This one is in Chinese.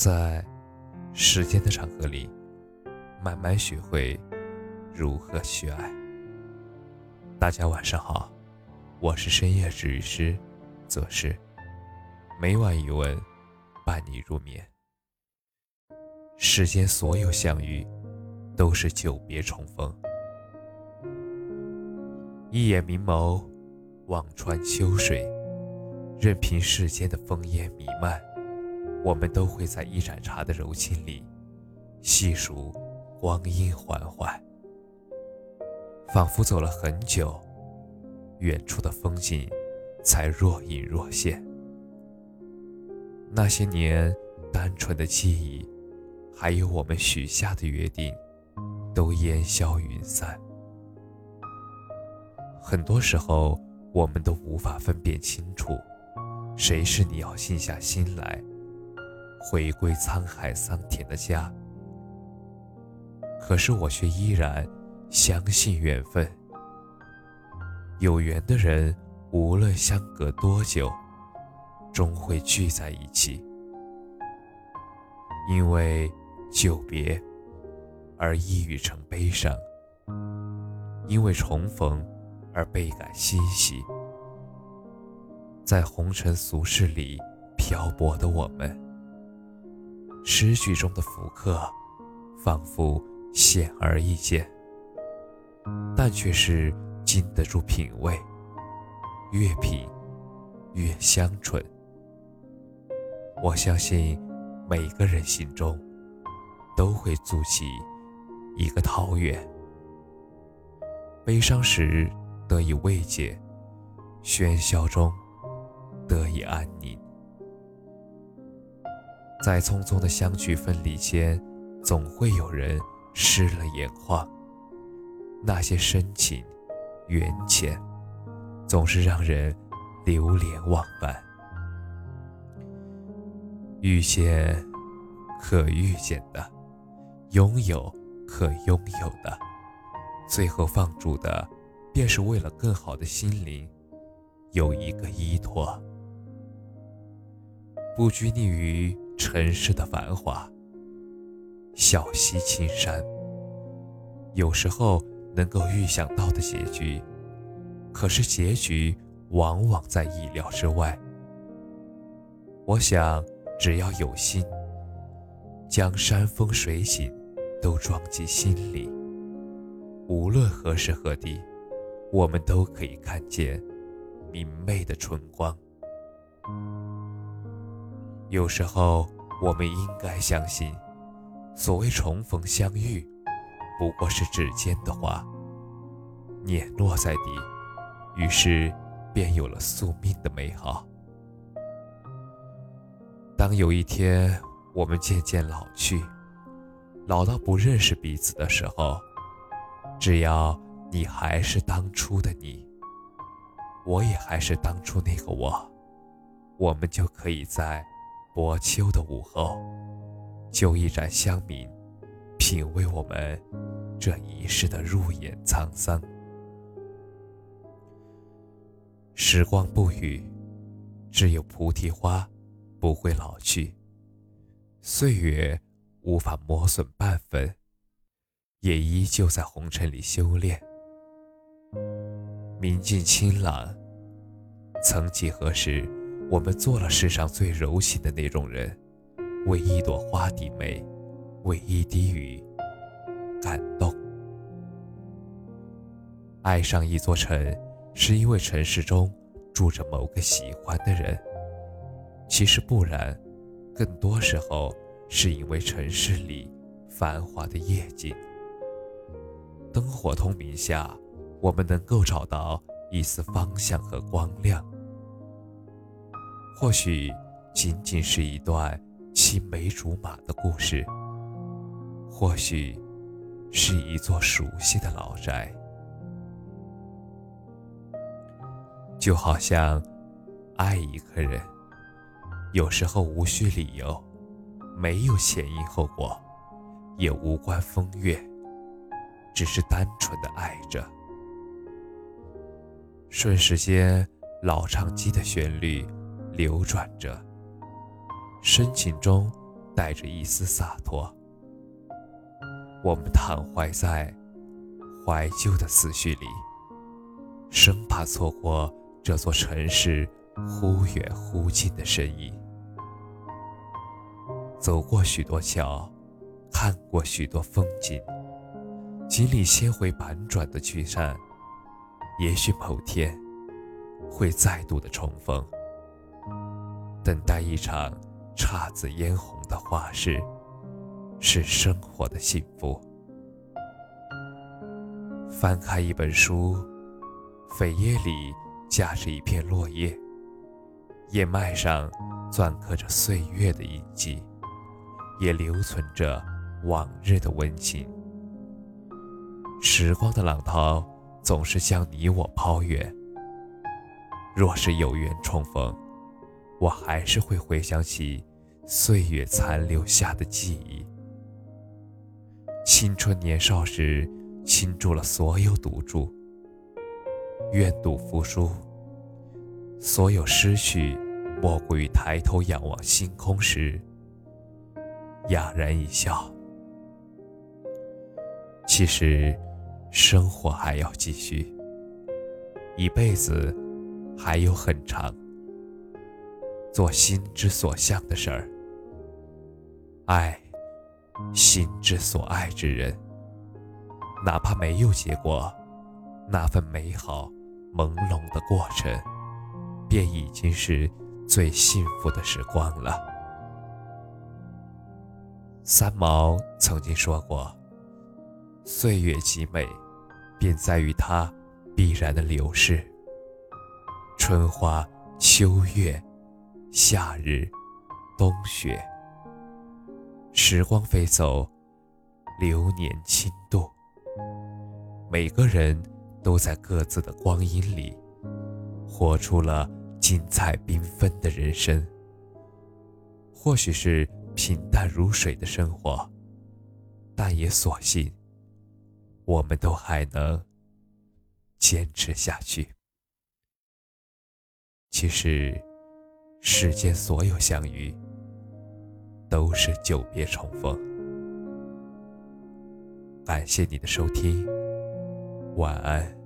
在时间的长河里，慢慢学会如何去爱。大家晚上好，我是深夜治愈师则是每晚一问，伴你入眠。世间所有相遇，都是久别重逢。一眼明眸，望穿秋水，任凭世间的风烟弥漫。我们都会在一盏茶的柔情里，细数光阴缓缓，仿佛走了很久，远处的风景才若隐若现。那些年单纯的记忆，还有我们许下的约定，都烟消云散。很多时候，我们都无法分辨清楚，谁是你要静下心来。回归沧海桑田的家，可是我却依然相信缘分。有缘的人，无论相隔多久，终会聚在一起。因为久别而抑郁成悲伤，因为重逢而倍感欣喜。在红尘俗世里漂泊的我们。诗句中的福客，仿佛显而易见，但却是经得住品味，越品越香醇。我相信，每个人心中都会筑起一个桃源，悲伤时得以慰藉，喧嚣中得以安宁。在匆匆的相聚分离间，总会有人湿了眼眶。那些深情、缘浅，总是让人流连忘返。遇见可遇见的，拥有可拥有的，最后放逐的，便是为了更好的心灵有一个依托，不拘泥于。尘世的繁华，小溪青山。有时候能够预想到的结局，可是结局往往在意料之外。我想，只要有心，将山峰水景都装进心里，无论何时何地，我们都可以看见明媚的春光。有时候，我们应该相信，所谓重逢相遇，不过是指尖的花，碾落在地，于是便有了宿命的美好。当有一天我们渐渐老去，老到不认识彼此的时候，只要你还是当初的你，我也还是当初那个我，我们就可以在。薄秋的午后，就一盏香茗，品味我们这一世的入眼沧桑。时光不语，只有菩提花不会老去。岁月无法磨损半分，也依旧在红尘里修炼。明镜清朗，曾几何时。我们做了世上最柔情的那种人，为一朵花低眉，为一滴雨感动。爱上一座城，是因为城市中住着某个喜欢的人。其实不然，更多时候是因为城市里繁华的夜景。灯火通明下，我们能够找到一丝方向和光亮。或许仅仅是一段青梅竹马的故事，或许是一座熟悉的老宅，就好像爱一个人，有时候无需理由，没有前因后果，也无关风月，只是单纯的爱着。瞬时间，老唱机的旋律。流转着，深情中带着一丝洒脱。我们躺怀在怀旧的思绪里，生怕错过这座城市忽远忽近的身影。走过许多桥，看过许多风景，经历千回百转的聚散，也许某天会再度的重逢。等待一场姹紫嫣红的花事，是生活的幸福。翻开一本书，扉页里夹着一片落叶，叶脉上篆刻着岁月的印记，也留存着往日的温情。时光的浪涛总是向你我抛远，若是有缘重逢。我还是会回想起岁月残留下的记忆。青春年少时倾注了所有赌注，愿赌服输。所有失去，莫过于抬头仰望星空时，哑然一笑。其实，生活还要继续，一辈子还有很长。做心之所向的事儿，爱心之所爱之人，哪怕没有结果，那份美好朦胧的过程，便已经是最幸福的时光了。三毛曾经说过：“岁月极美，便在于它必然的流逝。春花秋月。”夏日，冬雪，时光飞走，流年轻度。每个人都在各自的光阴里，活出了精彩缤纷的人生。或许是平淡如水的生活，但也所幸，我们都还能坚持下去。其实。世间所有相遇，都是久别重逢。感谢你的收听，晚安。